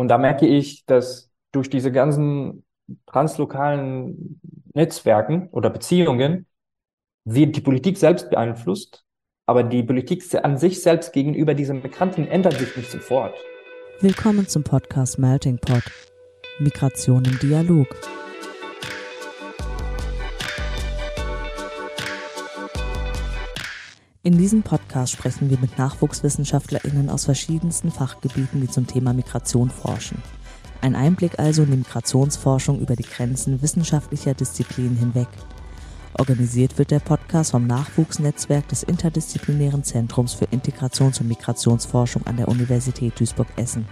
Und da merke ich, dass durch diese ganzen translokalen Netzwerken oder Beziehungen wird die Politik selbst beeinflusst, aber die Politik an sich selbst gegenüber diesen Migranten ändert sich nicht sofort. Willkommen zum Podcast Melting Pot. Migration im Dialog. In diesem Podcast sprechen wir mit NachwuchswissenschaftlerInnen aus verschiedensten Fachgebieten, die zum Thema Migration forschen. Ein Einblick also in die Migrationsforschung über die Grenzen wissenschaftlicher Disziplinen hinweg. Organisiert wird der Podcast vom Nachwuchsnetzwerk des Interdisziplinären Zentrums für Integrations- und Migrationsforschung an der Universität Duisburg-Essen.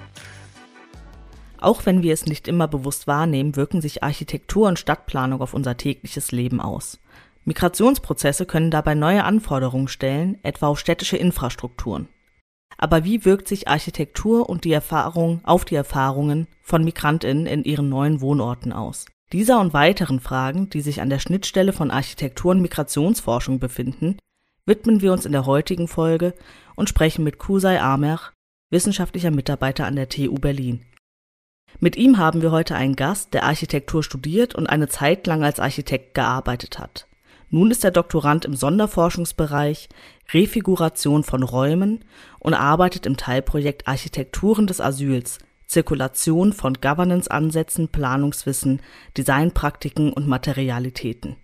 Auch wenn wir es nicht immer bewusst wahrnehmen, wirken sich Architektur und Stadtplanung auf unser tägliches Leben aus. Migrationsprozesse können dabei neue Anforderungen stellen, etwa auf städtische Infrastrukturen. Aber wie wirkt sich Architektur und die Erfahrung auf die Erfahrungen von Migrantinnen in ihren neuen Wohnorten aus? Dieser und weiteren Fragen, die sich an der Schnittstelle von Architektur und Migrationsforschung befinden, widmen wir uns in der heutigen Folge und sprechen mit Kusai Amer, wissenschaftlicher Mitarbeiter an der TU Berlin. Mit ihm haben wir heute einen Gast, der Architektur studiert und eine Zeit lang als Architekt gearbeitet hat. Nun ist er Doktorand im Sonderforschungsbereich Refiguration von Räumen und arbeitet im Teilprojekt Architekturen des Asyls, Zirkulation von Governance-Ansätzen, Planungswissen, Designpraktiken und Materialitäten.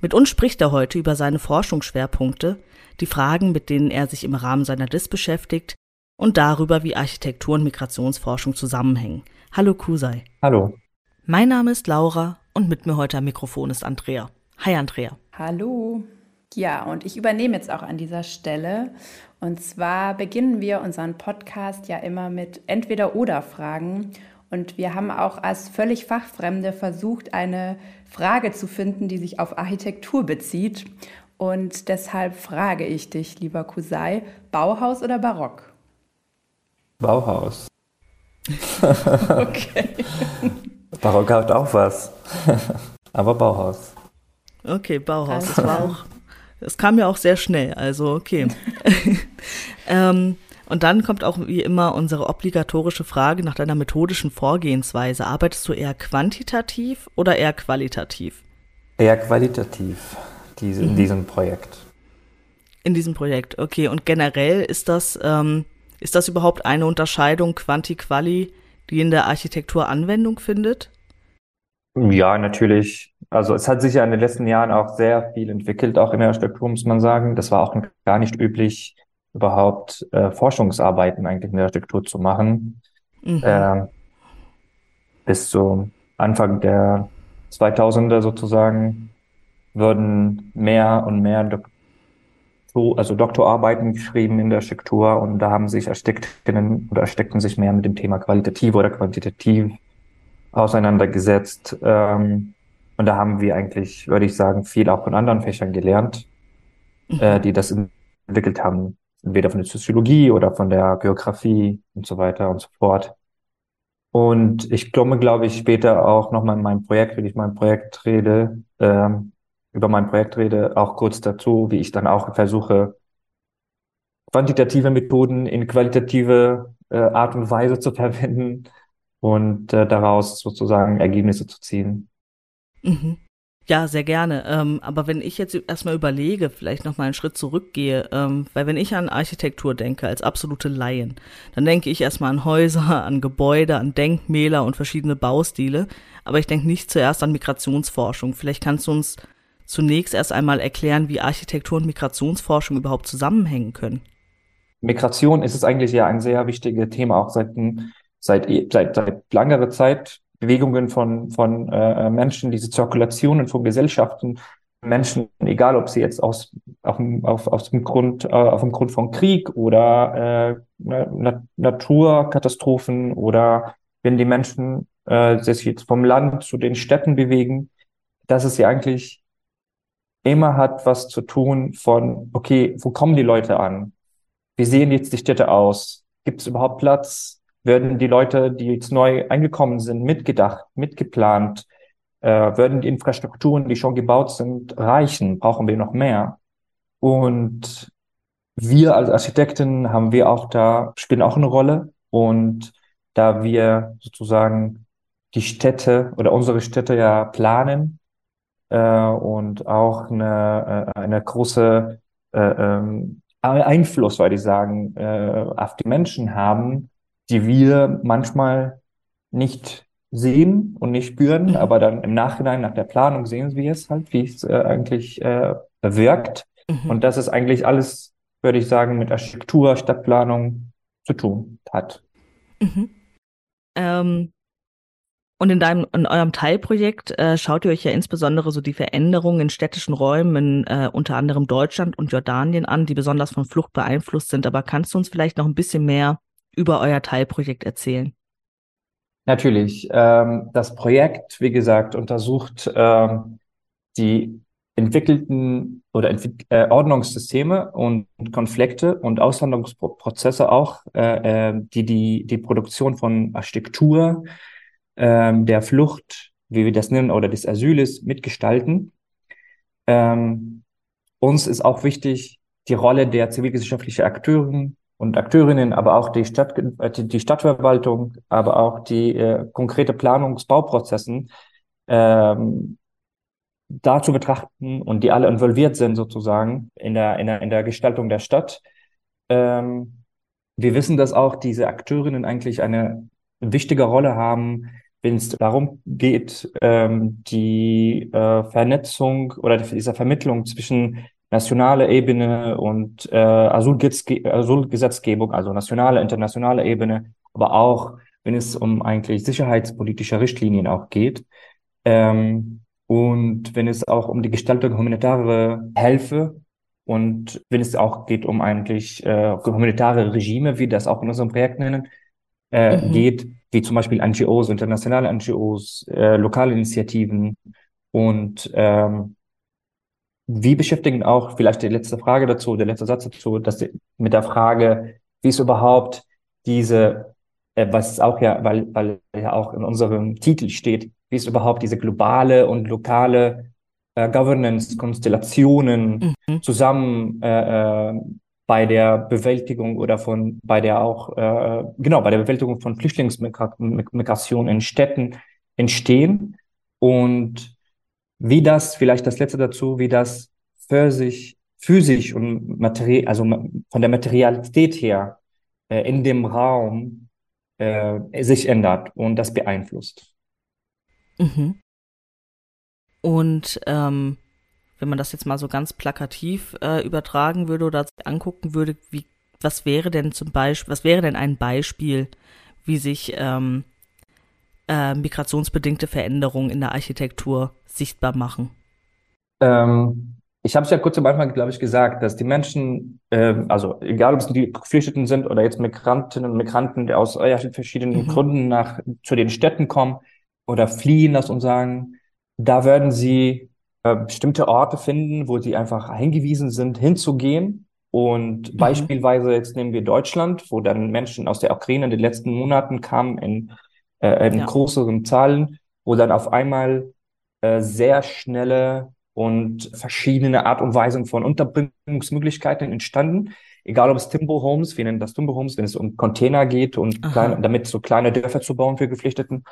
Mit uns spricht er heute über seine Forschungsschwerpunkte, die Fragen, mit denen er sich im Rahmen seiner DIS beschäftigt und darüber, wie Architektur und Migrationsforschung zusammenhängen. Hallo Kusai. Hallo. Mein Name ist Laura und mit mir heute am Mikrofon ist Andrea. Hi Andrea. Hallo. Ja, und ich übernehme jetzt auch an dieser Stelle. Und zwar beginnen wir unseren Podcast ja immer mit Entweder-Oder-Fragen. Und wir haben auch als völlig Fachfremde versucht, eine Frage zu finden, die sich auf Architektur bezieht. Und deshalb frage ich dich, lieber Kusai, Bauhaus oder Barock? Bauhaus. okay. Barock hat auch was. Aber Bauhaus. Okay, Bauhaus. Das war auch, das kam ja auch sehr schnell, also okay. ähm, und dann kommt auch wie immer unsere obligatorische Frage nach deiner methodischen Vorgehensweise. Arbeitest du eher quantitativ oder eher qualitativ? Eher qualitativ diese, in mhm. diesem Projekt. In diesem Projekt, okay. Und generell ist das, ähm, ist das überhaupt eine Unterscheidung Quanti-Quali, die in der Architektur Anwendung findet? Ja, natürlich. Also es hat sich ja in den letzten Jahren auch sehr viel entwickelt, auch in der Architektur, muss man sagen. Das war auch gar nicht üblich, überhaupt äh, Forschungsarbeiten eigentlich in der Architektur zu machen. Mhm. Äh, bis zu Anfang der 2000er sozusagen wurden mehr und mehr Doktor, also Doktorarbeiten geschrieben in der Architektur und da haben sich Architektinnen oder Architekten sich mehr mit dem Thema qualitativ oder quantitativ auseinandergesetzt. Ähm, und da haben wir eigentlich, würde ich sagen, viel auch von anderen Fächern gelernt, mhm. äh, die das entwickelt haben, entweder von der Soziologie oder von der Geografie und so weiter und so fort. Und ich komme, glaube ich, später auch nochmal in meinem Projekt, wenn ich mein Projekt rede, ähm, über mein Projekt rede, auch kurz dazu, wie ich dann auch versuche, quantitative Methoden in qualitative äh, Art und Weise zu verwenden und äh, daraus sozusagen Ergebnisse zu ziehen. Mhm. Ja, sehr gerne. Ähm, aber wenn ich jetzt erstmal überlege, vielleicht nochmal einen Schritt zurückgehe, ähm, weil wenn ich an Architektur denke, als absolute Laien, dann denke ich erstmal an Häuser, an Gebäude, an Denkmäler und verschiedene Baustile. Aber ich denke nicht zuerst an Migrationsforschung. Vielleicht kannst du uns zunächst erst einmal erklären, wie Architektur und Migrationsforschung überhaupt zusammenhängen können. Migration ist es eigentlich ja ein sehr wichtiges Thema, auch seit, seit, seit, seit langer Zeit Bewegungen von, von äh, Menschen, diese Zirkulationen von Gesellschaften, Menschen, egal ob sie jetzt aus, auf, auf, aus dem Grund, äh, auf dem Grund von Krieg oder äh, Na Naturkatastrophen oder wenn die Menschen äh, sich jetzt vom Land zu den Städten bewegen, dass es ja eigentlich immer hat was zu tun von, okay, wo kommen die Leute an? Wie sehen jetzt die Städte aus? Gibt es überhaupt Platz? Werden die Leute, die jetzt neu eingekommen sind, mitgedacht, mitgeplant? Äh, werden die Infrastrukturen, die schon gebaut sind, reichen? Brauchen wir noch mehr? Und wir als Architekten haben wir auch da, spielen auch eine Rolle. Und da wir sozusagen die Städte oder unsere Städte ja planen äh, und auch eine, äh, eine große äh, ähm, Einfluss, würde ich sagen, äh, auf die Menschen haben, die wir manchmal nicht sehen und nicht spüren, mhm. aber dann im Nachhinein nach der Planung sehen wir es halt, wie es äh, eigentlich äh, wirkt. Mhm. Und das ist eigentlich alles, würde ich sagen, mit Architektur, Stadtplanung zu tun hat. Mhm. Ähm, und in deinem, in eurem Teilprojekt äh, schaut ihr euch ja insbesondere so die Veränderungen in städtischen Räumen in äh, unter anderem Deutschland und Jordanien an, die besonders von Flucht beeinflusst sind. Aber kannst du uns vielleicht noch ein bisschen mehr über euer Teilprojekt erzählen? Natürlich. Ähm, das Projekt, wie gesagt, untersucht ähm, die entwickelten oder äh, Ordnungssysteme und Konflikte und Aushandlungsprozesse auch, äh, äh, die, die die Produktion von Architektur, ähm, der Flucht, wie wir das nennen, oder des Asyles mitgestalten. Uns ist auch wichtig, die Rolle der zivilgesellschaftlichen Akteuren und Akteurinnen, aber auch die, Stadt, äh, die Stadtverwaltung, aber auch die äh, konkrete Planungsbauprozessen ähm, da zu betrachten und die alle involviert sind sozusagen in der, in der, in der Gestaltung der Stadt. Ähm, wir wissen, dass auch diese Akteurinnen eigentlich eine wichtige Rolle haben, wenn es darum geht, ähm, die äh, Vernetzung oder diese Vermittlung zwischen nationaler Ebene und äh, Asylgesetzgebung, also nationale, internationale Ebene, aber auch wenn es um eigentlich sicherheitspolitische Richtlinien auch geht. Ähm, und wenn es auch um die Gestaltung humanitärer Hilfe und wenn es auch geht um eigentlich äh, humanitare Regime, wie das auch in unserem Projekt nennen, äh, mhm. geht, wie zum Beispiel NGOs, internationale NGOs, äh, lokale Initiativen und ähm, wie beschäftigen auch vielleicht die letzte Frage dazu, der letzte Satz dazu, dass mit der Frage, wie ist überhaupt diese, äh, was auch ja, weil, weil ja auch in unserem Titel steht, wie ist überhaupt diese globale und lokale äh, Governance-Konstellationen mhm. zusammen äh, äh, bei der Bewältigung oder von bei der auch äh, genau bei der Bewältigung von Flüchtlingsmigration in Städten entstehen und wie das vielleicht das letzte dazu wie das für sich physisch und materiell also von der Materialität her äh, in dem Raum äh, sich ändert und das beeinflusst. Mhm. Und ähm, wenn man das jetzt mal so ganz plakativ äh, übertragen würde oder angucken würde, wie, was wäre denn zum Beispiel, was wäre denn ein Beispiel, wie sich ähm, äh, migrationsbedingte Veränderungen in der Architektur sichtbar machen? Ähm, ich habe es ja kurz am Anfang, glaube ich, gesagt, dass die Menschen, äh, also egal ob es die Geflüchteten sind oder jetzt Migrantinnen und Migranten, die aus äh, verschiedenen mhm. Gründen nach zu den Städten kommen oder fliehen, lass uns sagen, da werden sie äh, bestimmte Orte finden, wo sie einfach eingewiesen sind, hinzugehen. Und mhm. beispielsweise jetzt nehmen wir Deutschland, wo dann Menschen aus der Ukraine in den letzten Monaten kamen in, äh, in ja. größeren Zahlen, wo dann auf einmal äh, sehr schnelle und verschiedene Art und Weisen von Unterbringungsmöglichkeiten entstanden. Egal ob es Timber Homes, wir nennen das Timber Homes, wenn es um Container geht und kleine, damit so kleine Dörfer zu bauen für Geflüchteten.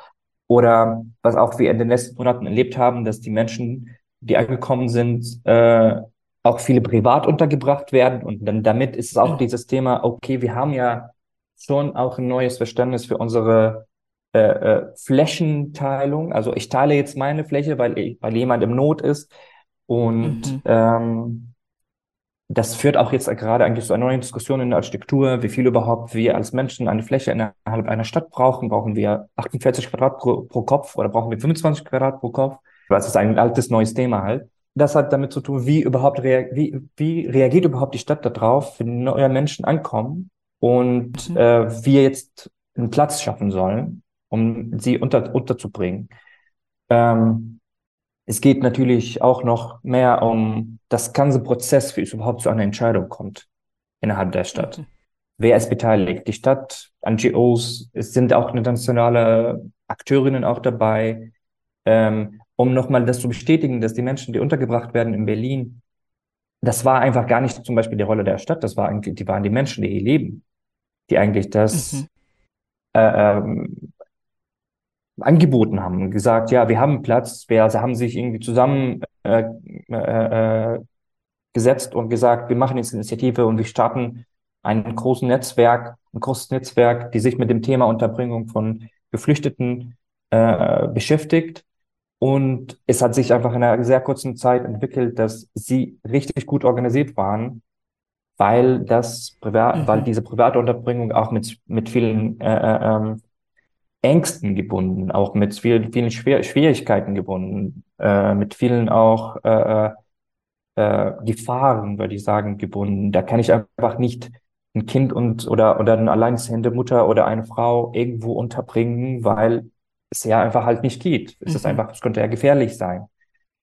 Oder was auch wir in den letzten Monaten erlebt haben, dass die Menschen die angekommen sind, äh, auch viele privat untergebracht werden. Und dann damit ist es auch dieses Thema, okay, wir haben ja schon auch ein neues Verständnis für unsere äh, äh, Flächenteilung. Also ich teile jetzt meine Fläche, weil, ich, weil jemand im Not ist. Und mhm. ähm, das führt auch jetzt gerade eigentlich zu einer neuen Diskussion in der Architektur, wie viel überhaupt wir als Menschen eine Fläche innerhalb einer Stadt brauchen. Brauchen wir 48 Quadrat pro, pro Kopf oder brauchen wir 25 Quadrat pro Kopf? Das ist ein altes, neues Thema halt. Das hat damit zu tun, wie überhaupt wie, wie reagiert überhaupt die Stadt darauf, wenn neue Menschen ankommen und mhm. äh, wir jetzt einen Platz schaffen sollen, um sie unter, unterzubringen. Ähm, es geht natürlich auch noch mehr um das ganze Prozess, wie es überhaupt zu einer Entscheidung kommt innerhalb der Stadt. Mhm. Wer ist beteiligt? Die Stadt, NGOs, es sind auch internationale Akteurinnen auch dabei. Ähm, um nochmal das zu bestätigen, dass die Menschen, die untergebracht werden in Berlin, das war einfach gar nicht zum Beispiel die Rolle der Stadt, das war eigentlich, die waren die Menschen, die hier leben, die eigentlich das mhm. äh, ähm, angeboten haben, gesagt, ja, wir haben Platz, wir, sie haben sich irgendwie zusammen äh, äh, äh, gesetzt und gesagt, wir machen jetzt eine Initiative und wir starten ein großes Netzwerk, ein großes Netzwerk, die sich mit dem Thema Unterbringung von Geflüchteten äh, beschäftigt. Und es hat sich einfach in einer sehr kurzen Zeit entwickelt, dass sie richtig gut organisiert waren, weil das Privat, mhm. weil diese private Unterbringung auch mit, mit vielen äh, äh ähm, Ängsten gebunden, auch mit vielen, vielen Schwier Schwierigkeiten gebunden, äh, mit vielen auch äh, äh, äh, Gefahren, würde ich sagen, gebunden. Da kann ich einfach nicht ein Kind und oder oder eine alleinstehende Mutter oder eine Frau irgendwo unterbringen, weil es ja einfach halt nicht geht. Es mhm. ist einfach, es könnte ja gefährlich sein.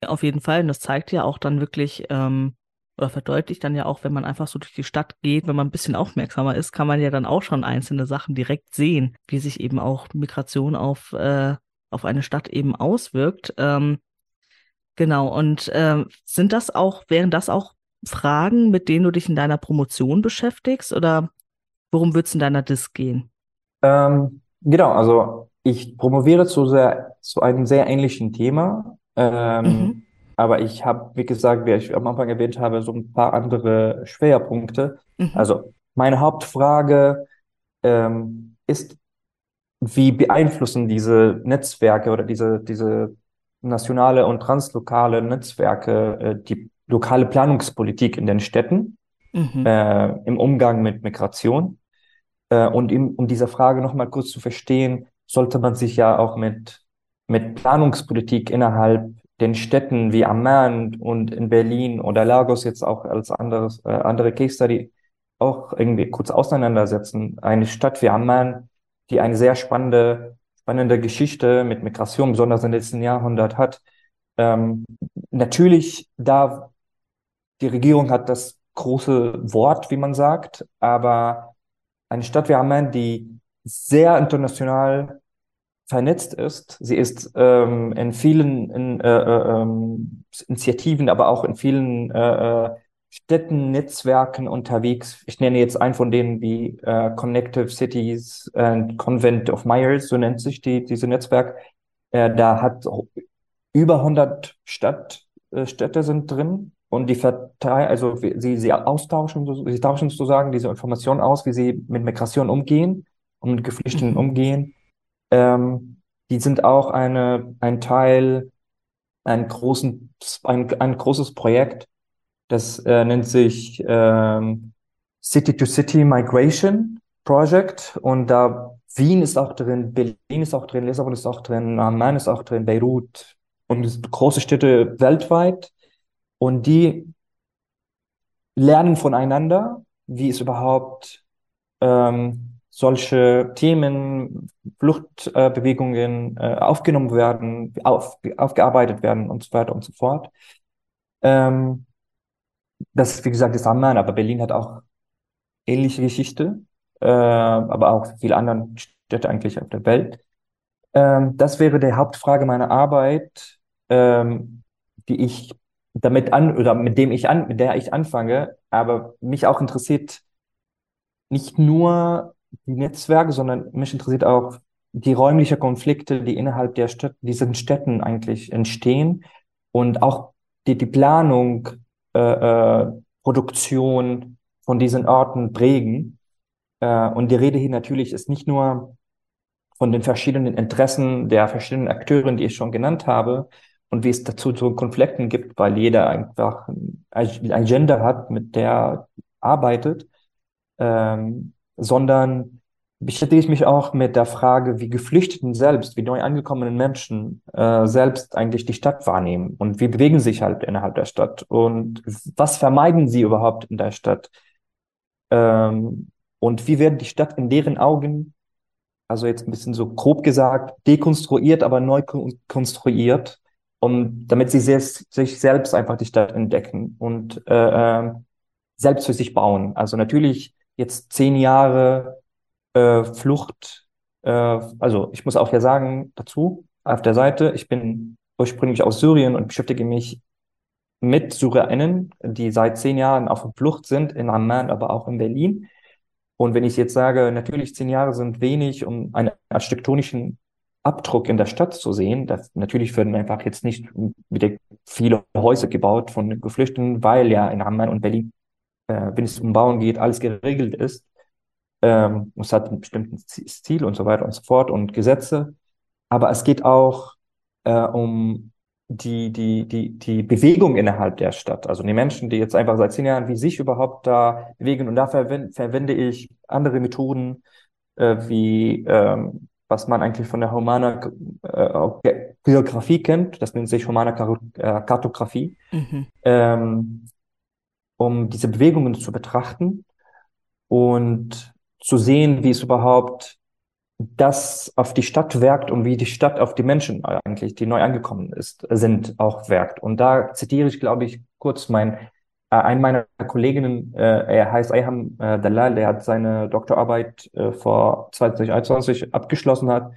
Auf jeden Fall. Und das zeigt ja auch dann wirklich, ähm, oder verdeutlicht dann ja auch, wenn man einfach so durch die Stadt geht, wenn man ein bisschen aufmerksamer ist, kann man ja dann auch schon einzelne Sachen direkt sehen, wie sich eben auch Migration auf, äh, auf eine Stadt eben auswirkt. Ähm, genau. Und äh, sind das auch, wären das auch Fragen, mit denen du dich in deiner Promotion beschäftigst oder worum wird es in deiner Disk gehen? Ähm, genau, also ich promoviere zu, sehr, zu einem sehr ähnlichen Thema. Ähm, mhm. Aber ich habe, wie gesagt, wie ich am Anfang erwähnt habe, so ein paar andere Schwerpunkte. Mhm. Also meine Hauptfrage ähm, ist, wie beeinflussen diese Netzwerke oder diese, diese nationale und translokale Netzwerke äh, die lokale Planungspolitik in den Städten mhm. äh, im Umgang mit Migration? Äh, und im, um diese Frage nochmal kurz zu verstehen, sollte man sich ja auch mit, mit Planungspolitik innerhalb den Städten wie Amman und in Berlin oder Lagos jetzt auch als anderes, äh, andere Case Study auch irgendwie kurz auseinandersetzen. Eine Stadt wie Amman, die eine sehr spannende, spannende Geschichte mit Migration, besonders im letzten Jahrhundert hat. Ähm, natürlich, da die Regierung hat das große Wort, wie man sagt, aber eine Stadt wie Amman, die sehr international vernetzt ist. Sie ist ähm, in vielen in, äh, äh, ähm, Initiativen, aber auch in vielen äh, äh, Städten, Netzwerken unterwegs. Ich nenne jetzt einen von denen wie äh, Connective Cities and Convent of Myers, so nennt sich die, diese Netzwerk. Äh, da hat über 100 Stadt, äh, Städte sind drin und die verteilen, also sie, sie austauschen, sie tauschen sozusagen diese Informationen aus, wie sie mit Migration umgehen und mit Geflüchteten mhm. umgehen ähm, die sind auch eine, ein Teil, ein, großen, ein, ein großes Projekt, das äh, nennt sich ähm, City-to-City Migration Project. Und da Wien ist auch drin, Berlin ist auch drin, Lissabon ist auch drin, Amman ist auch drin, Beirut und große Städte weltweit. Und die lernen voneinander, wie es überhaupt ähm, solche Themen, Fluchtbewegungen äh, aufgenommen werden, auf, aufgearbeitet werden und so weiter und so fort. Ähm, das, wie gesagt, ist Amman, aber Berlin hat auch ähnliche Geschichte, äh, aber auch viele andere Städte eigentlich auf der Welt. Ähm, das wäre die Hauptfrage meiner Arbeit, ähm, die ich damit an oder mit dem ich an, mit der ich anfange, aber mich auch interessiert nicht nur die Netzwerke, sondern mich interessiert auch die räumlichen Konflikte, die innerhalb der Stadt, diesen Städten eigentlich entstehen und auch die, die Planung, äh, äh, Produktion von diesen Orten prägen. Äh, und die Rede hier natürlich ist nicht nur von den verschiedenen Interessen der verschiedenen Akteure, die ich schon genannt habe, und wie es dazu zu Konflikten gibt, weil jeder einfach eine Agenda hat, mit der arbeitet, ähm, sondern beschäftige ich mich auch mit der Frage, wie Geflüchteten selbst, wie neu angekommenen Menschen äh, selbst eigentlich die Stadt wahrnehmen und wie bewegen sich halt innerhalb der Stadt und was vermeiden sie überhaupt in der Stadt ähm, und wie wird die Stadt in deren Augen, also jetzt ein bisschen so grob gesagt, dekonstruiert, aber neu konstruiert, um damit sie sich selbst einfach die Stadt entdecken und äh, äh, selbst für sich bauen. Also natürlich jetzt zehn Jahre äh, Flucht, äh, also ich muss auch ja sagen dazu, auf der Seite, ich bin ursprünglich aus Syrien und beschäftige mich mit SyrerInnen, die seit zehn Jahren auf der Flucht sind, in Amman, aber auch in Berlin. Und wenn ich jetzt sage, natürlich zehn Jahre sind wenig, um einen architektonischen Abdruck in der Stadt zu sehen, das, natürlich werden einfach jetzt nicht wieder viele Häuser gebaut von Geflüchteten, weil ja in Amman und Berlin, äh, wenn es um Bauen geht, alles geregelt ist. Ähm, es hat einen bestimmten Stil und so weiter und so fort und Gesetze. Aber es geht auch äh, um die, die, die, die Bewegung innerhalb der Stadt. Also die Menschen, die jetzt einfach seit zehn Jahren wie sich überhaupt da bewegen. Und da verwende, verwende ich andere Methoden, äh, wie ähm, was man eigentlich von der Humana äh, Geografie kennt. Das nennt sich Humana äh, Kartografie. Mhm. Ähm, um diese Bewegungen zu betrachten und zu sehen, wie es überhaupt das auf die Stadt wirkt und wie die Stadt auf die Menschen eigentlich, die neu angekommen ist, sind, auch wirkt. Und da zitiere ich, glaube ich, kurz mein, äh, einen meiner Kolleginnen, äh, er heißt Ayham äh, Dalal, der hat seine Doktorarbeit äh, vor 2021 abgeschlossen hat,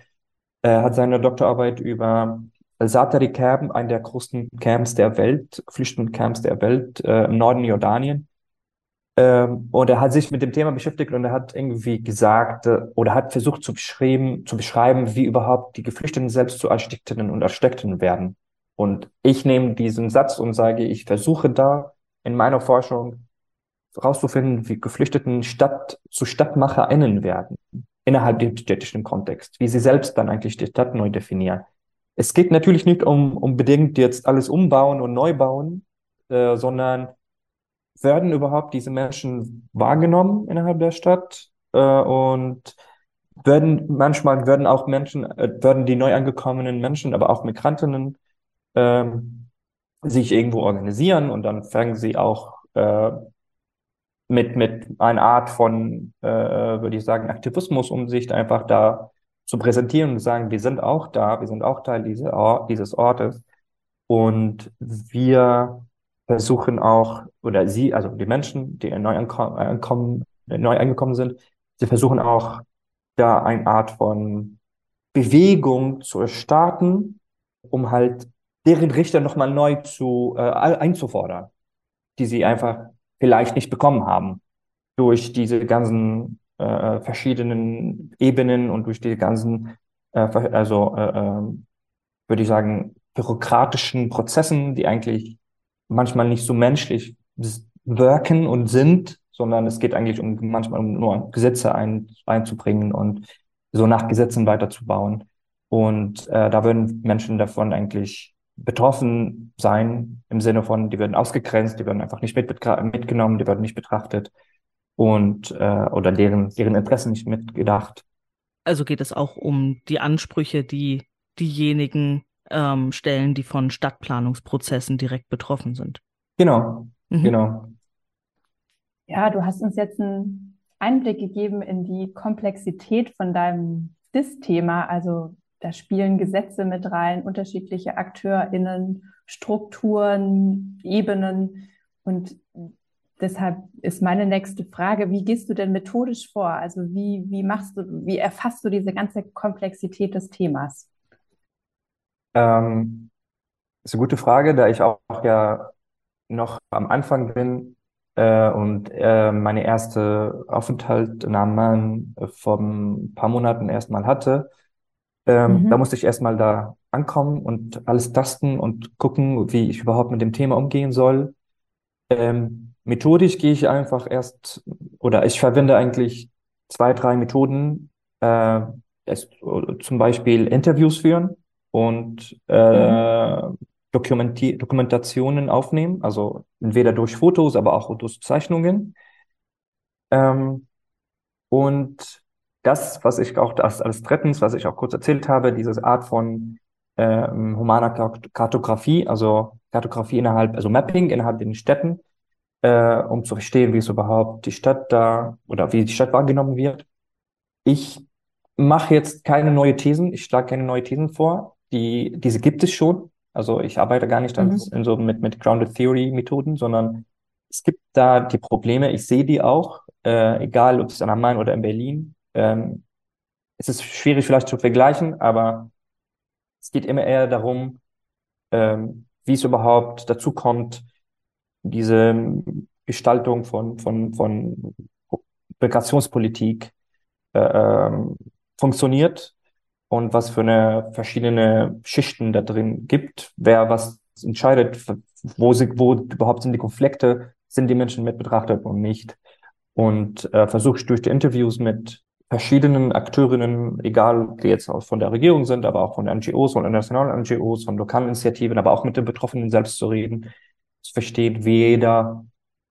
er hat seine Doktorarbeit über Al-Satari Camp, einen der größten Camps der Welt, Flüchtlingscamps der Welt äh, im Norden Jordanien, ähm, und er hat sich mit dem Thema beschäftigt und er hat irgendwie gesagt äh, oder hat versucht zu beschreiben, zu beschreiben, wie überhaupt die Geflüchteten selbst zu Architektinnen und Architekten werden. Und ich nehme diesen Satz und sage, ich versuche da in meiner Forschung herauszufinden, wie Geflüchteten Stadt zu StadtmacherInnen werden innerhalb dem städtischen Kontext, wie sie selbst dann eigentlich die Stadt neu definieren. Es geht natürlich nicht um unbedingt jetzt alles umbauen und neu bauen, äh, sondern werden überhaupt diese Menschen wahrgenommen innerhalb der Stadt äh, und werden manchmal werden auch Menschen, äh, werden die neu angekommenen Menschen, aber auch Migrantinnen ähm, sich irgendwo organisieren und dann fangen sie auch äh, mit mit einer Art von, äh, würde ich sagen, Aktivismus, um sich einfach da zu präsentieren und sagen, wir sind auch da, wir sind auch Teil dieser Ort, dieses Ortes. Und wir versuchen auch, oder sie, also die Menschen, die neu, ankommen, neu angekommen sind, sie versuchen auch da eine Art von Bewegung zu starten, um halt deren Richter nochmal neu zu äh, einzufordern, die sie einfach vielleicht nicht bekommen haben durch diese ganzen äh, verschiedenen Ebenen und durch die ganzen, äh, also äh, äh, würde ich sagen, bürokratischen Prozessen, die eigentlich manchmal nicht so menschlich wirken und sind, sondern es geht eigentlich um manchmal um nur Gesetze ein, einzubringen und so nach Gesetzen weiterzubauen. Und äh, da würden Menschen davon eigentlich betroffen sein, im Sinne von, die werden ausgegrenzt, die werden einfach nicht mit, mitgenommen, die werden nicht betrachtet und äh, oder deren, deren Interessen nicht mitgedacht. Also geht es auch um die Ansprüche, die diejenigen ähm, Stellen, die von Stadtplanungsprozessen direkt betroffen sind. Genau, mhm. genau. Ja, du hast uns jetzt einen Einblick gegeben in die Komplexität von deinem DIS-Thema. Also da spielen Gesetze mit rein, unterschiedliche AkteurInnen, Strukturen, Ebenen. Und deshalb ist meine nächste Frage, wie gehst du denn methodisch vor? Also wie, wie machst du, wie erfasst du diese ganze Komplexität des Themas? Ähm, ist eine gute Frage, da ich auch ja noch am Anfang bin äh, und äh, meine erste Aufenthalt in Amman äh, vor ein paar Monaten erstmal hatte. Ähm, mhm. Da musste ich erstmal da ankommen und alles tasten und gucken, wie ich überhaupt mit dem Thema umgehen soll. Ähm, methodisch gehe ich einfach erst, oder ich verwende eigentlich zwei, drei Methoden. Äh, es, zum Beispiel Interviews führen und äh, mhm. Dokumenti Dokumentationen aufnehmen, also entweder durch Fotos, aber auch durch Zeichnungen. Ähm, und das, was ich auch als, als drittens, was ich auch kurz erzählt habe, diese Art von ähm, humaner Kartografie, also Kartografie innerhalb, also Mapping innerhalb den Städten, äh, um zu verstehen, wie es überhaupt die Stadt da oder wie die Stadt wahrgenommen wird. Ich mache jetzt keine neue Thesen, ich schlage keine neue Thesen vor die, diese gibt es schon. Also ich arbeite gar nicht mhm. in so mit, mit Grounded Theory Methoden, sondern es gibt da die Probleme. Ich sehe die auch, äh, egal ob es in Amman oder in Berlin. Ähm, es ist schwierig vielleicht zu vergleichen, aber es geht immer eher darum, ähm, wie es überhaupt dazu kommt, diese Gestaltung von, von, von Migrationspolitik äh, ähm, funktioniert und was für eine verschiedene Schichten da drin gibt, wer was entscheidet, wo, sie, wo überhaupt sind die Konflikte, sind die Menschen mit betrachtet und nicht. Und äh, versuche durch die Interviews mit verschiedenen Akteurinnen, egal die jetzt auch von der Regierung sind, aber auch von NGOs, von internationalen NGOs, von lokalen Initiativen, aber auch mit den Betroffenen selbst zu reden, zu verstehen, wie jeder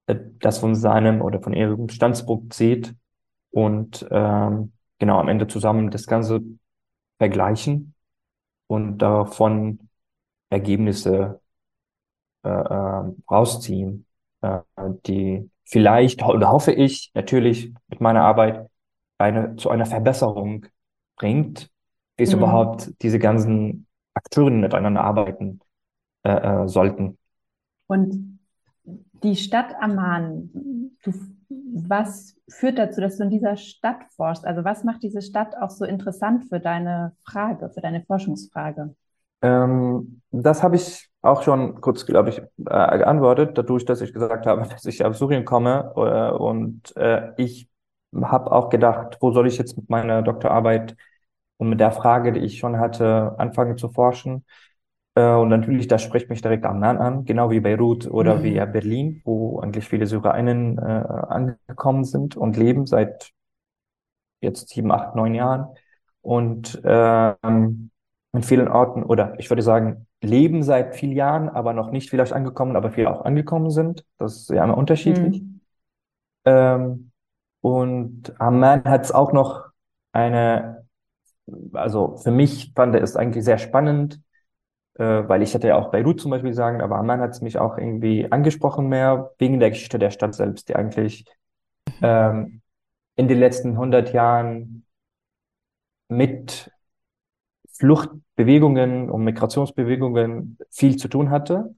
äh, das von seinem oder von ihrem Standpunkt sieht und ähm, genau am Ende zusammen das Ganze vergleichen und davon Ergebnisse äh, äh, rausziehen, äh, die vielleicht, oder hoffe ich, natürlich mit meiner Arbeit eine, zu einer Verbesserung bringt, wie es mhm. überhaupt diese ganzen Akteurinnen miteinander arbeiten äh, äh, sollten. Und die Stadt Amman, du, was führt dazu, dass du in dieser Stadt forschst? Also was macht diese Stadt auch so interessant für deine Frage, für deine Forschungsfrage? Ähm, das habe ich auch schon kurz, glaube ich, äh, geantwortet, dadurch, dass ich gesagt habe, dass ich aus Syrien komme äh, und äh, ich habe auch gedacht, wo soll ich jetzt mit meiner Doktorarbeit und mit der Frage, die ich schon hatte, anfangen zu forschen. Äh, und natürlich, das spricht mich direkt Amman an, genau wie Beirut oder mhm. wie Berlin, wo eigentlich viele SyrerInnen äh, angekommen sind und leben seit jetzt sieben, acht, neun Jahren. Und ähm, in vielen Orten, oder ich würde sagen, leben seit vielen Jahren, aber noch nicht vielleicht angekommen, aber viele auch angekommen sind. Das ist ja immer unterschiedlich. Mhm. Ähm, und Amman hat es auch noch eine, also für mich fand er es eigentlich sehr spannend, weil ich hätte ja auch Beirut zum Beispiel sagen, aber Amman hat es mich auch irgendwie angesprochen mehr, wegen der Geschichte der Stadt selbst, die eigentlich ähm, in den letzten 100 Jahren mit Fluchtbewegungen und Migrationsbewegungen viel zu tun hatte.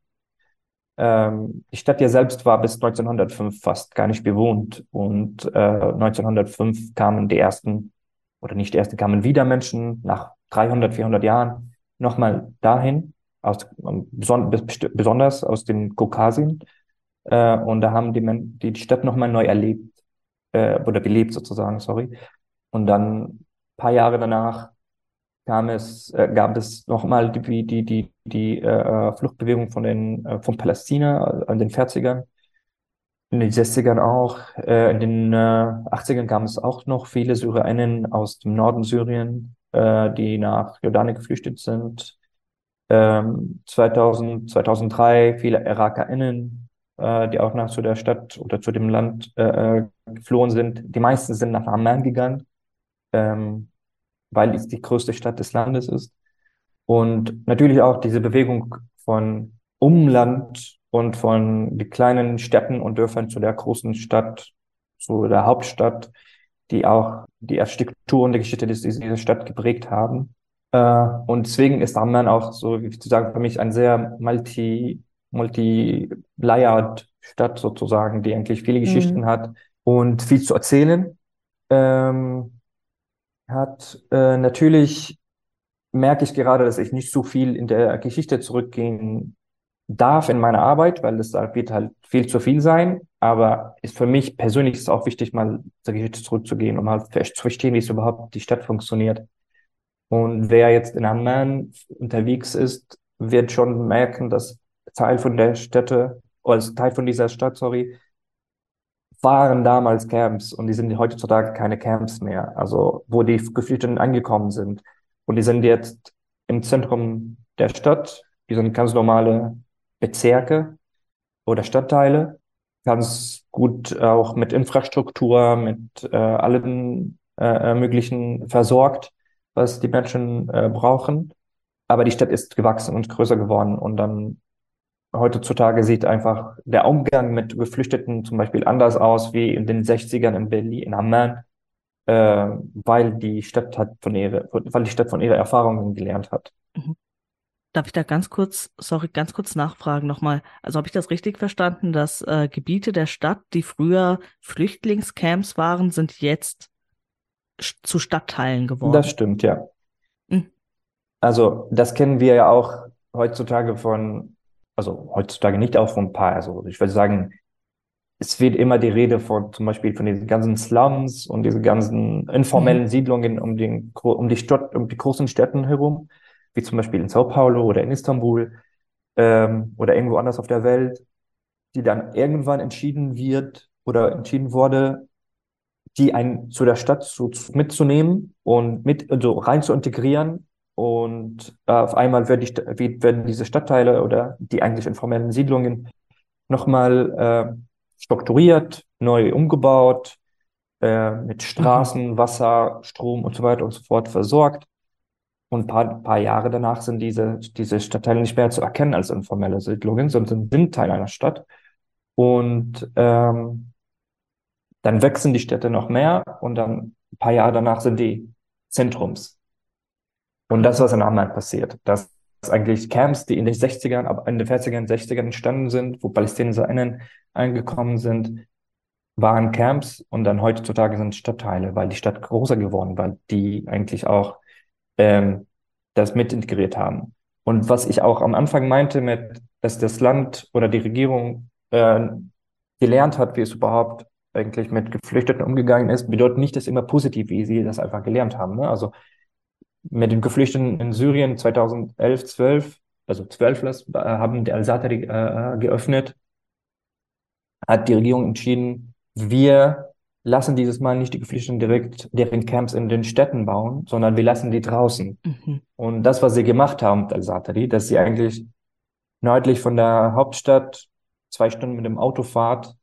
Ähm, die Stadt ja selbst war bis 1905 fast gar nicht bewohnt und äh, 1905 kamen die ersten, oder nicht die ersten, kamen wieder Menschen nach 300, 400 Jahren nochmal dahin, aus, besonders aus dem Kaukasien. Äh, und da haben die, die, die Stadt nochmal neu erlebt, äh, oder belebt sozusagen, sorry. Und dann paar Jahre danach kam es, äh, gab es nochmal die, die, die, die äh, Fluchtbewegung von den, äh, von Palästina an den 40ern, in den 60ern auch, äh, in den äh, 80ern kam es auch noch viele SyrerInnen aus dem Norden Syrien, äh, die nach Jordanien geflüchtet sind. Ähm, 2000, 2003 viele IrakerInnen, äh, die auch nach zu der Stadt oder zu dem Land äh, äh geflohen sind. Die meisten sind nach Amman gegangen. Ähm, weil es die größte Stadt des Landes ist. Und natürlich auch diese Bewegung von Umland und von die kleinen Städten und Dörfern zu der großen Stadt, zu der Hauptstadt, die auch die Architektur und die Geschichte dieser Stadt geprägt haben. Äh, und deswegen ist Amman auch so, wie zu sagen, für mich ein sehr multi, multi-layered Stadt sozusagen, die eigentlich viele Geschichten mhm. hat und viel zu erzählen. Ähm, hat. Äh, natürlich merke ich gerade, dass ich nicht so viel in der Geschichte zurückgehen darf in meiner Arbeit, weil es da wird halt viel zu viel sein. Aber ist für mich persönlich ist auch wichtig, mal zur Geschichte zurückzugehen, um halt zu verstehen, wie es überhaupt die Stadt funktioniert. Und wer jetzt in Amman unterwegs ist, wird schon merken, dass Teil von der Städte, oder Teil von dieser Stadt, sorry, waren damals Camps und die sind heutzutage keine Camps mehr, also wo die Geflüchteten angekommen sind. Und die sind jetzt im Zentrum der Stadt, die sind ganz normale Bezirke oder Stadtteile, ganz gut auch mit Infrastruktur, mit äh, allem äh, möglichen versorgt, was die Menschen äh, brauchen. Aber die Stadt ist gewachsen und größer geworden und dann heutzutage sieht einfach der Umgang mit Geflüchteten zum Beispiel anders aus wie in den 60ern in Berlin, in Amman, äh, weil die Stadt hat von ihrer, weil die Stadt von ihrer Erfahrungen gelernt hat. Mhm. Darf ich da ganz kurz, sorry, ganz kurz nachfragen nochmal. Also habe ich das richtig verstanden, dass äh, Gebiete der Stadt, die früher Flüchtlingscamps waren, sind jetzt zu Stadtteilen geworden? Das stimmt, ja. Mhm. Also das kennen wir ja auch heutzutage von also heutzutage nicht auch von ein paar, also ich würde sagen, es wird immer die Rede von zum Beispiel von diesen ganzen Slums und diesen ganzen informellen mhm. Siedlungen um, den, um, die Stadt, um die großen Städten herum, wie zum Beispiel in Sao Paulo oder in Istanbul ähm, oder irgendwo anders auf der Welt, die dann irgendwann entschieden wird oder entschieden wurde, die ein, zu der Stadt zu, zu, mitzunehmen und mit also rein zu integrieren. Und äh, auf einmal werden, die, werden diese Stadtteile oder die eigentlich informellen Siedlungen nochmal äh, strukturiert, neu umgebaut, äh, mit Straßen, mhm. Wasser, Strom und so weiter und so fort versorgt. Und ein paar, paar Jahre danach sind diese, diese Stadtteile nicht mehr zu erkennen als informelle Siedlungen, sondern sind Teil einer Stadt. Und ähm, dann wachsen die Städte noch mehr und dann ein paar Jahre danach sind die Zentrums. Und das, was in Amman passiert, dass eigentlich Camps, die in den 60ern, aber in den 40ern, 60ern entstanden sind, wo PalästinenserInnen angekommen sind, waren Camps und dann heutzutage sind Stadtteile, weil die Stadt größer geworden war, die eigentlich auch ähm, das mit integriert haben. Und was ich auch am Anfang meinte mit, dass das Land oder die Regierung äh, gelernt hat, wie es überhaupt eigentlich mit Geflüchteten umgegangen ist, bedeutet nicht, dass immer positiv, wie sie das einfach gelernt haben. Ne? Also mit den Geflüchteten in Syrien 2011, 12, also 12 äh, haben die Al-Satari äh, geöffnet, hat die Regierung entschieden, wir lassen dieses Mal nicht die Geflüchteten direkt deren Camps in den Städten bauen, sondern wir lassen die draußen. Mhm. Und das, was sie gemacht haben mit Al-Satari, dass sie eigentlich nördlich von der Hauptstadt zwei Stunden mit dem Auto fahrt,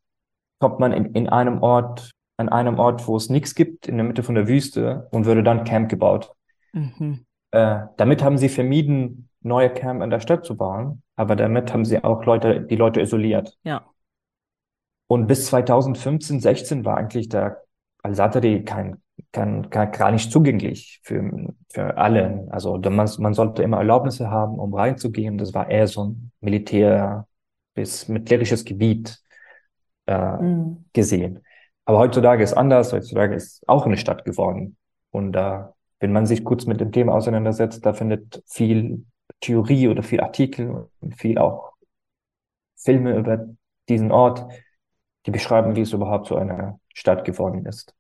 kommt man in, in einem Ort, an einem Ort, wo es nichts gibt, in der Mitte von der Wüste und würde dann Camp gebaut. Mhm. Äh, damit haben sie vermieden, neue Camp in der Stadt zu bauen, aber damit haben sie auch Leute, die Leute isoliert. Ja. Und bis 2015, 16 war eigentlich der Al-Satari kein, kein, kein, gar nicht zugänglich für, für alle. Also man, man sollte immer Erlaubnisse haben, um reinzugehen. Das war eher so ein Militär bis militärisches Gebiet äh, mhm. gesehen. Aber heutzutage ist anders. Heutzutage ist auch eine Stadt geworden. Und äh, wenn man sich kurz mit dem Thema auseinandersetzt, da findet viel Theorie oder viel Artikel und viel auch Filme über diesen Ort, die beschreiben, wie es überhaupt zu einer Stadt geworden ist.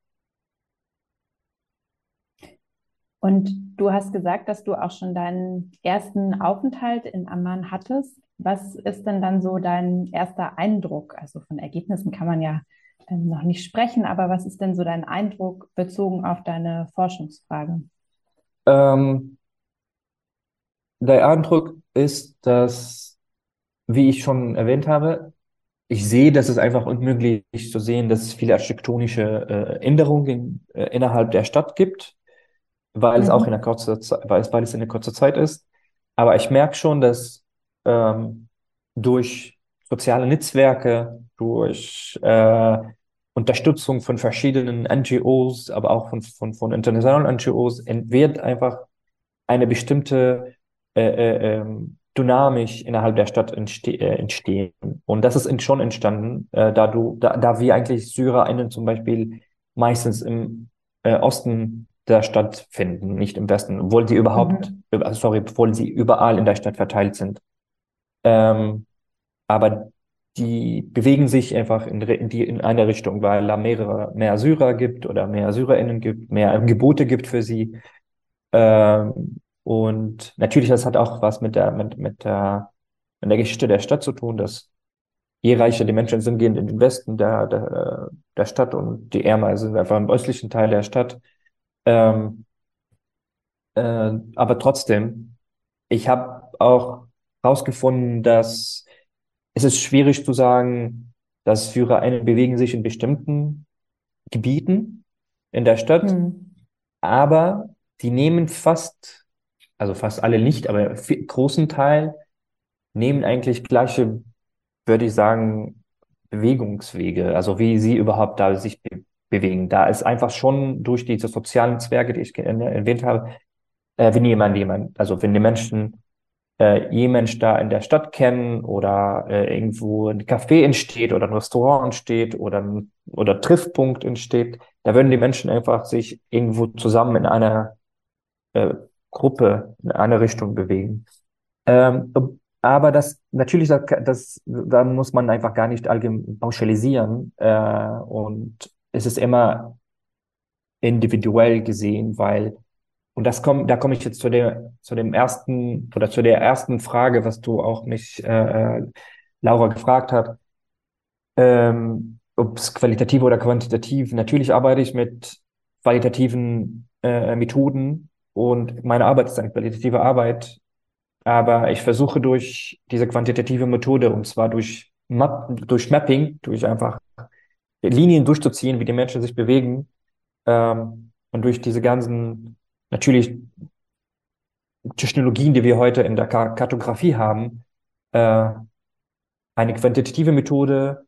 Und du hast gesagt, dass du auch schon deinen ersten Aufenthalt in Amman hattest. Was ist denn dann so dein erster Eindruck? Also von Ergebnissen kann man ja ähm, noch nicht sprechen, aber was ist denn so dein Eindruck bezogen auf deine Forschungsfrage? Ähm, der Eindruck ist, dass, wie ich schon erwähnt habe, ich sehe, dass es einfach unmöglich zu sehen, dass es viele architektonische äh, Änderungen äh, innerhalb der Stadt gibt, weil mhm. es auch in einer kurzen Zeit, weil es, weil es in einer kurzen Zeit ist. Aber ich merke schon, dass ähm, durch soziale Netzwerke, durch äh, Unterstützung von verschiedenen NGOs, aber auch von, von, von internationalen NGOs, wird einfach eine bestimmte äh, äh, Dynamik innerhalb der Stadt entste äh, entstehen. Und das ist schon entstanden, äh, da du, da, da wir eigentlich SyrerInnen zum Beispiel meistens im äh, Osten der Stadt finden, nicht im Westen, obwohl sie überhaupt, mhm. sorry, obwohl sie überall in der Stadt verteilt sind. Ähm, aber die bewegen sich einfach in, in, die, in eine Richtung, weil da mehrere, mehr Syrer gibt oder mehr SyrerInnen gibt, mehr Gebote gibt für sie. Ähm, und natürlich, das hat auch was mit der, mit, mit der, mit der Geschichte der Stadt zu tun, dass je reicher die Menschen sind, gehen in den Westen der, der, der Stadt und die ärmer sind einfach im östlichen Teil der Stadt. Ähm, äh, aber trotzdem, ich habe auch herausgefunden, dass es ist schwierig zu sagen, dass Führer bewegen sich in bestimmten Gebieten in der Stadt, mhm. aber die nehmen fast, also fast alle nicht, aber großen Teil nehmen eigentlich gleiche, würde ich sagen, Bewegungswege, also wie sie überhaupt da sich be bewegen. Da ist einfach schon durch diese sozialen Zwerge, die ich erwähnt habe, äh, wenn jemand jemand, also wenn die Menschen äh, jemand da in der Stadt kennen oder äh, irgendwo ein Café entsteht oder ein Restaurant entsteht oder ein oder Triffpunkt entsteht, da würden die Menschen einfach sich irgendwo zusammen in einer äh, Gruppe in eine Richtung bewegen. Ähm, aber das natürlich, das, das, da muss man einfach gar nicht allgemein pauschalisieren. Äh, und es ist immer individuell gesehen, weil, und das kommt, da komme ich jetzt zu der, zu dem ersten oder zu der ersten Frage, was du auch mich, äh, äh Laura, gefragt hat, ähm, ob es qualitativ oder quantitativ. Natürlich arbeite ich mit qualitativen äh, Methoden und meine Arbeit ist eine qualitative Arbeit, aber ich versuche durch diese quantitative Methode, und zwar durch, Map, durch Mapping, durch einfach Linien durchzuziehen, wie die Menschen sich bewegen, ähm, und durch diese ganzen, natürlich Technologien, die wir heute in der Kartografie haben, äh, eine quantitative Methode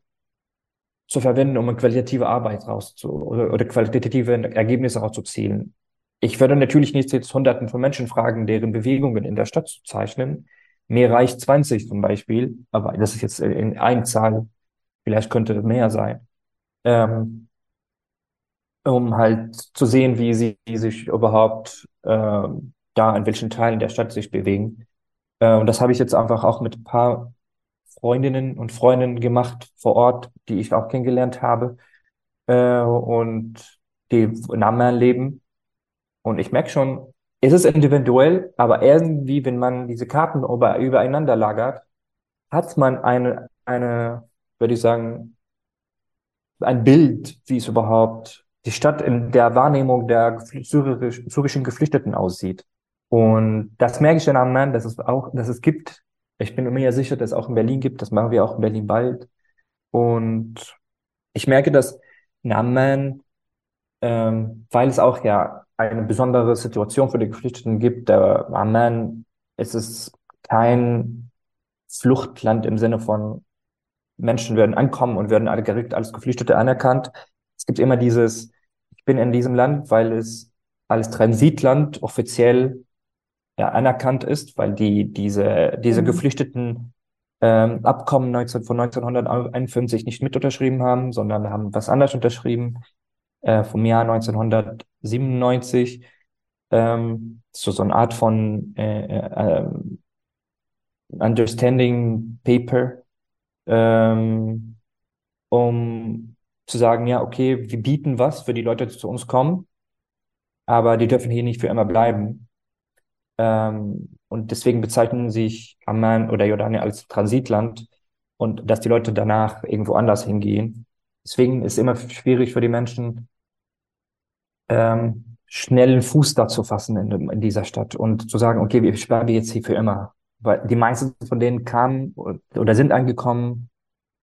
zu verwenden, um eine qualitative Arbeit rauszu oder, oder qualitative Ergebnisse rauszuzielen. Ich würde natürlich nicht jetzt Hunderten von Menschen fragen, deren Bewegungen in der Stadt zu zeichnen. Mir reicht 20 zum Beispiel, aber das ist jetzt in ein Zahl. Vielleicht könnte es mehr sein. Ähm, um halt zu sehen, wie sie sich überhaupt äh, da in welchen Teilen der Stadt sich bewegen. Äh, und das habe ich jetzt einfach auch mit ein paar Freundinnen und Freunden gemacht vor Ort, die ich auch kennengelernt habe äh, und die in Amman leben. Und ich merke schon, es ist individuell, aber irgendwie, wenn man diese Karten über, übereinander lagert, hat man eine, eine, würde ich sagen, ein Bild, wie es überhaupt die Stadt in der Wahrnehmung der syrisch, syrischen Geflüchteten aussieht. Und das merke ich in Amman, dass es auch, dass es gibt. Ich bin mir ja sicher, dass es auch in Berlin gibt. Das machen wir auch in Berlin bald. Und ich merke, dass in Amman, ähm, weil es auch ja eine besondere Situation für die Geflüchteten gibt, der Amman, es ist kein Fluchtland im Sinne von Menschen werden ankommen und werden alle direkt als Geflüchtete anerkannt, es gibt immer dieses, ich bin in diesem Land, weil es als Transitland offiziell ja, anerkannt ist, weil die diese, diese mhm. Geflüchteten ähm, Abkommen 19, von 1951 nicht mit unterschrieben haben, sondern haben was anderes unterschrieben, äh, vom Jahr 1997. Ähm, so, so eine Art von äh, äh, ähm, Understanding Paper, ähm, um zu sagen, ja, okay, wir bieten was für die Leute, die zu uns kommen, aber die dürfen hier nicht für immer bleiben. Ähm, und deswegen bezeichnen sich Amman oder Jordanien als Transitland und dass die Leute danach irgendwo anders hingehen. Deswegen ist es immer schwierig für die Menschen, ähm, schnell einen Fuß da zu fassen in, in dieser Stadt und zu sagen, okay, wir sperren die jetzt hier für immer. Weil die meisten von denen kamen oder sind angekommen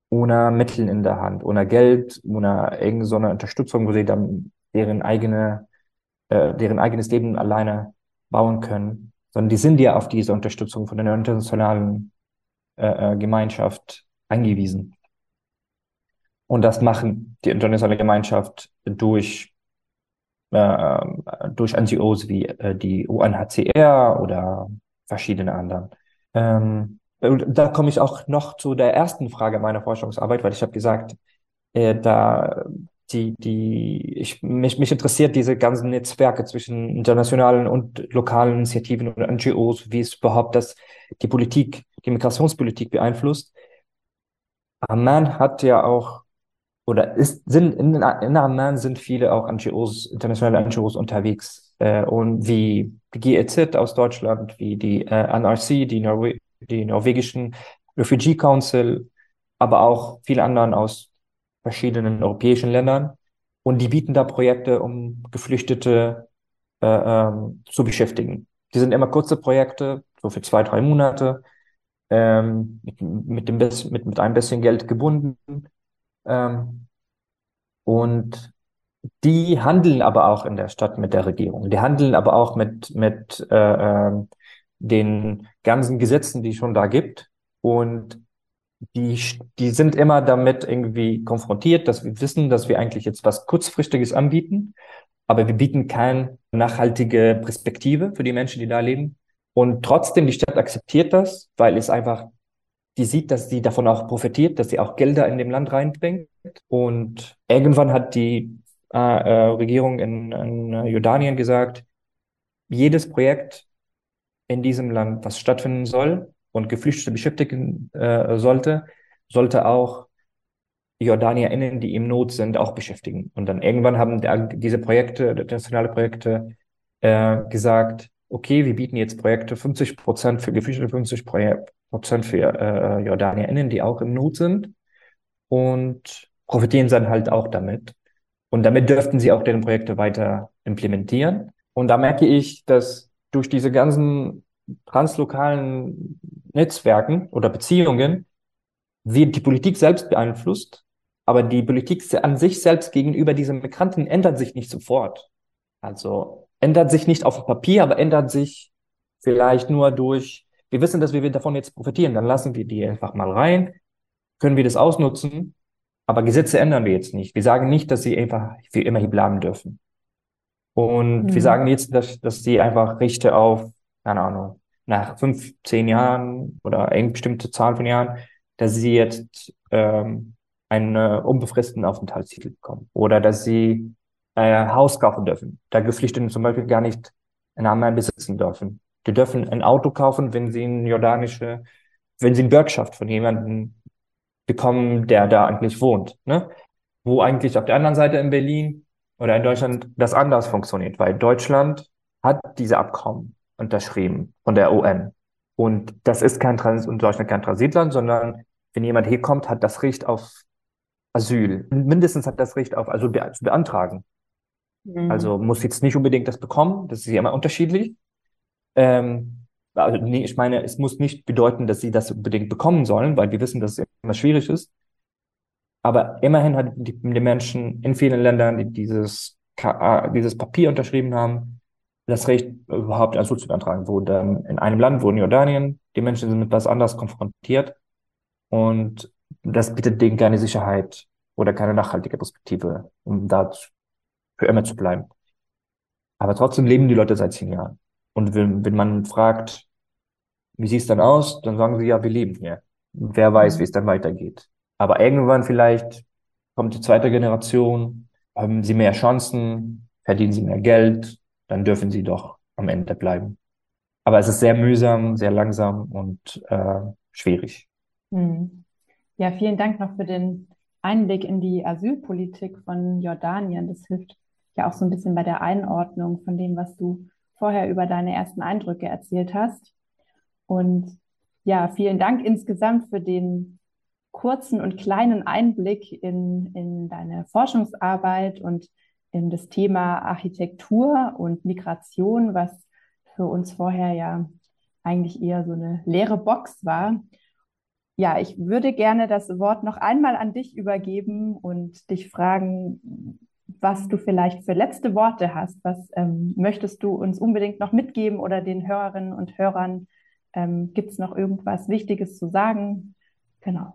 ohne Mittel in der Hand, ohne Geld, ohne irgendeine Unterstützung, wo sie dann deren eigene, äh, deren eigenes Leben alleine bauen können, sondern die sind ja auf diese Unterstützung von der internationalen äh, äh Gemeinschaft angewiesen. Und das machen die internationale Gemeinschaft durch äh, durch NGOs wie äh, die UNHCR oder verschiedene anderen. Ähm, da komme ich auch noch zu der ersten Frage meiner Forschungsarbeit, weil ich habe gesagt, äh, da die, die, ich, mich, mich interessiert diese ganzen Netzwerke zwischen internationalen und lokalen Initiativen und NGOs, wie es überhaupt das, die Politik, die Migrationspolitik beeinflusst. Amman hat ja auch, oder ist, sind, in, in Amman sind viele auch NGOs, internationale NGOs unterwegs, äh, und wie die GEZ aus Deutschland, wie die äh, NRC, die Norwe die norwegischen Refugee Council, aber auch viele anderen aus verschiedenen europäischen Ländern. Und die bieten da Projekte, um Geflüchtete äh, ähm, zu beschäftigen. Die sind immer kurze Projekte, so für zwei, drei Monate, ähm, mit, mit, dem, mit, mit einem bisschen Geld gebunden. Ähm, und die handeln aber auch in der Stadt mit der Regierung. Die handeln aber auch mit, mit äh, äh, den ganzen Gesetzen, die es schon da gibt. Und die, die sind immer damit irgendwie konfrontiert, dass wir wissen, dass wir eigentlich jetzt was Kurzfristiges anbieten, aber wir bieten keine nachhaltige Perspektive für die Menschen, die da leben. Und trotzdem, die Stadt akzeptiert das, weil es einfach, die sieht, dass sie davon auch profitiert, dass sie auch Gelder in dem Land reinbringt. Und irgendwann hat die äh, äh, Regierung in, in Jordanien gesagt, jedes Projekt in diesem Land, was stattfinden soll und Geflüchtete beschäftigen äh, sollte, sollte auch JordanierInnen, die im Not sind, auch beschäftigen. Und dann irgendwann haben diese Projekte, internationale Projekte, äh, gesagt, okay, wir bieten jetzt Projekte 50 Prozent für Geflüchtete, 50 Prozent für äh, JordanierInnen, die auch im Not sind und profitieren dann halt auch damit. Und damit dürften sie auch deren Projekte weiter implementieren. Und da merke ich, dass durch diese ganzen translokalen Netzwerken oder Beziehungen wird die Politik selbst beeinflusst, aber die Politik an sich selbst gegenüber diesen Migranten ändert sich nicht sofort. Also ändert sich nicht auf dem Papier, aber ändert sich vielleicht nur durch, wir wissen, dass wir davon jetzt profitieren, dann lassen wir die einfach mal rein, können wir das ausnutzen, aber Gesetze ändern wir jetzt nicht. Wir sagen nicht, dass sie einfach für immer hier bleiben dürfen. Und mhm. wir sagen jetzt, dass, dass sie einfach Rechte auf, keine Ahnung, nach fünf, zehn Jahren oder eine bestimmte Zahl von Jahren, dass sie jetzt ähm, einen äh, unbefristeten Aufenthaltstitel bekommen oder dass sie äh, Haus kaufen dürfen. Da Geflüchteten zum Beispiel gar nicht einen Namen besitzen dürfen. Die dürfen ein Auto kaufen, wenn sie in jordanische, wenn sie eine Bürgschaft von jemandem bekommen, der da eigentlich wohnt. Ne? Wo eigentlich auf der anderen Seite in Berlin oder in Deutschland das anders funktioniert, weil Deutschland hat diese Abkommen unterschrieben von der UN. Und das ist kein Trans und Deutschland kein Transitland, sondern wenn jemand hier kommt, hat das Recht auf Asyl. Mindestens hat das Recht auf Asyl zu beantragen. Mhm. Also muss jetzt nicht unbedingt das bekommen, das ist ja immer unterschiedlich. Ähm, also nee, ich meine, es muss nicht bedeuten, dass sie das unbedingt bekommen sollen, weil wir wissen, dass es immer schwierig ist. Aber immerhin hat die, die Menschen in vielen Ländern, die dieses, dieses Papier unterschrieben haben, das Recht, überhaupt Asyl zu beantragen. Wo dann in einem Land, wo in Jordanien, die Menschen sind mit was anderes konfrontiert. Und das bietet denen keine Sicherheit oder keine nachhaltige Perspektive, um da für immer zu bleiben. Aber trotzdem leben die Leute seit zehn Jahren. Und wenn, wenn man fragt, wie sieht es dann aus, dann sagen sie, ja, wir leben hier. Wer weiß, mhm. wie es dann weitergeht. Aber irgendwann vielleicht kommt die zweite Generation, haben sie mehr Chancen, verdienen sie mehr Geld, dann dürfen sie doch am Ende bleiben. Aber es ist sehr mühsam, sehr langsam und äh, schwierig. Mhm. Ja, vielen Dank noch für den Einblick in die Asylpolitik von Jordanien. Das hilft ja auch so ein bisschen bei der Einordnung von dem, was du vorher über deine ersten Eindrücke erzählt hast. Und ja, vielen Dank insgesamt für den kurzen und kleinen Einblick in, in deine Forschungsarbeit und in das Thema Architektur und Migration, was für uns vorher ja eigentlich eher so eine leere Box war. Ja, ich würde gerne das Wort noch einmal an dich übergeben und dich fragen, was du vielleicht für letzte Worte hast. Was ähm, möchtest du uns unbedingt noch mitgeben oder den Hörerinnen und Hörern? Ähm, Gibt es noch irgendwas Wichtiges zu sagen? Genau.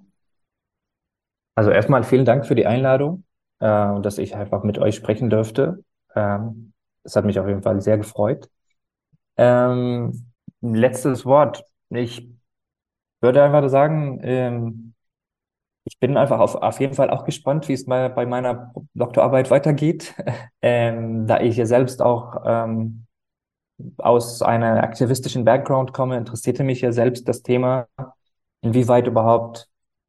Also erstmal vielen Dank für die Einladung äh, dass ich einfach mit euch sprechen dürfte. Ähm, das hat mich auf jeden Fall sehr gefreut. Ähm, letztes Wort. Ich würde einfach sagen, ähm, ich bin einfach auf, auf jeden Fall auch gespannt, wie es mal bei meiner Doktorarbeit weitergeht, ähm, da ich ja selbst auch ähm, aus einer aktivistischen Background komme, interessierte mich ja selbst das Thema, inwieweit überhaupt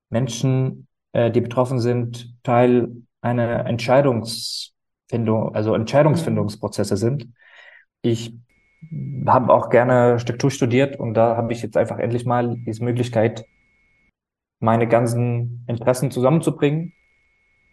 Menschen, äh, die betroffen sind, Teil einer Entscheidungsfindung, also Entscheidungsfindungsprozesse sind. Ich habe auch gerne Struktur studiert und da habe ich jetzt einfach endlich mal diese Möglichkeit, meine ganzen Interessen zusammenzubringen.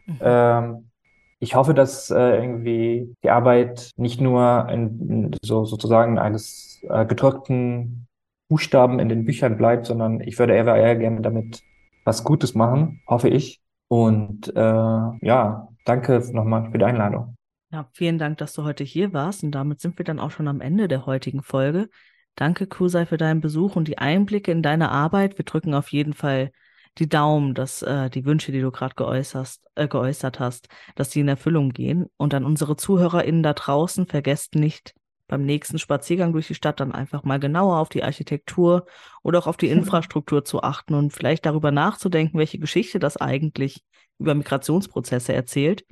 Mhm. Ähm, ich hoffe, dass äh, irgendwie die Arbeit nicht nur in, so sozusagen eines äh, gedruckten Buchstaben in den Büchern bleibt, sondern ich würde eher, eher gerne damit was Gutes machen, hoffe ich. Und äh, ja, danke nochmal für die Einladung. Ja, vielen Dank, dass du heute hier warst. Und damit sind wir dann auch schon am Ende der heutigen Folge. Danke, Kusai, für deinen Besuch und die Einblicke in deine Arbeit. Wir drücken auf jeden Fall die Daumen, dass äh, die Wünsche, die du gerade geäußert, äh, geäußert hast, dass die in Erfüllung gehen. Und an unsere ZuhörerInnen da draußen, vergesst nicht, beim nächsten Spaziergang durch die Stadt dann einfach mal genauer auf die Architektur oder auch auf die Infrastruktur zu achten und vielleicht darüber nachzudenken, welche Geschichte das eigentlich über Migrationsprozesse erzählt.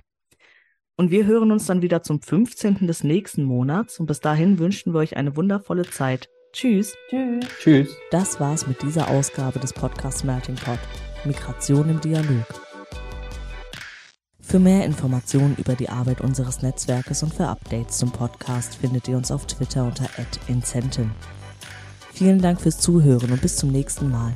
Und wir hören uns dann wieder zum 15. des nächsten Monats und bis dahin wünschen wir euch eine wundervolle Zeit. Tschüss. Tschüss. Tschüss. Das war's mit dieser Ausgabe des Podcasts Melting Pot. Migration im Dialog. Für mehr Informationen über die Arbeit unseres Netzwerkes und für Updates zum Podcast findet ihr uns auf Twitter unter @incenten. Vielen Dank fürs Zuhören und bis zum nächsten Mal.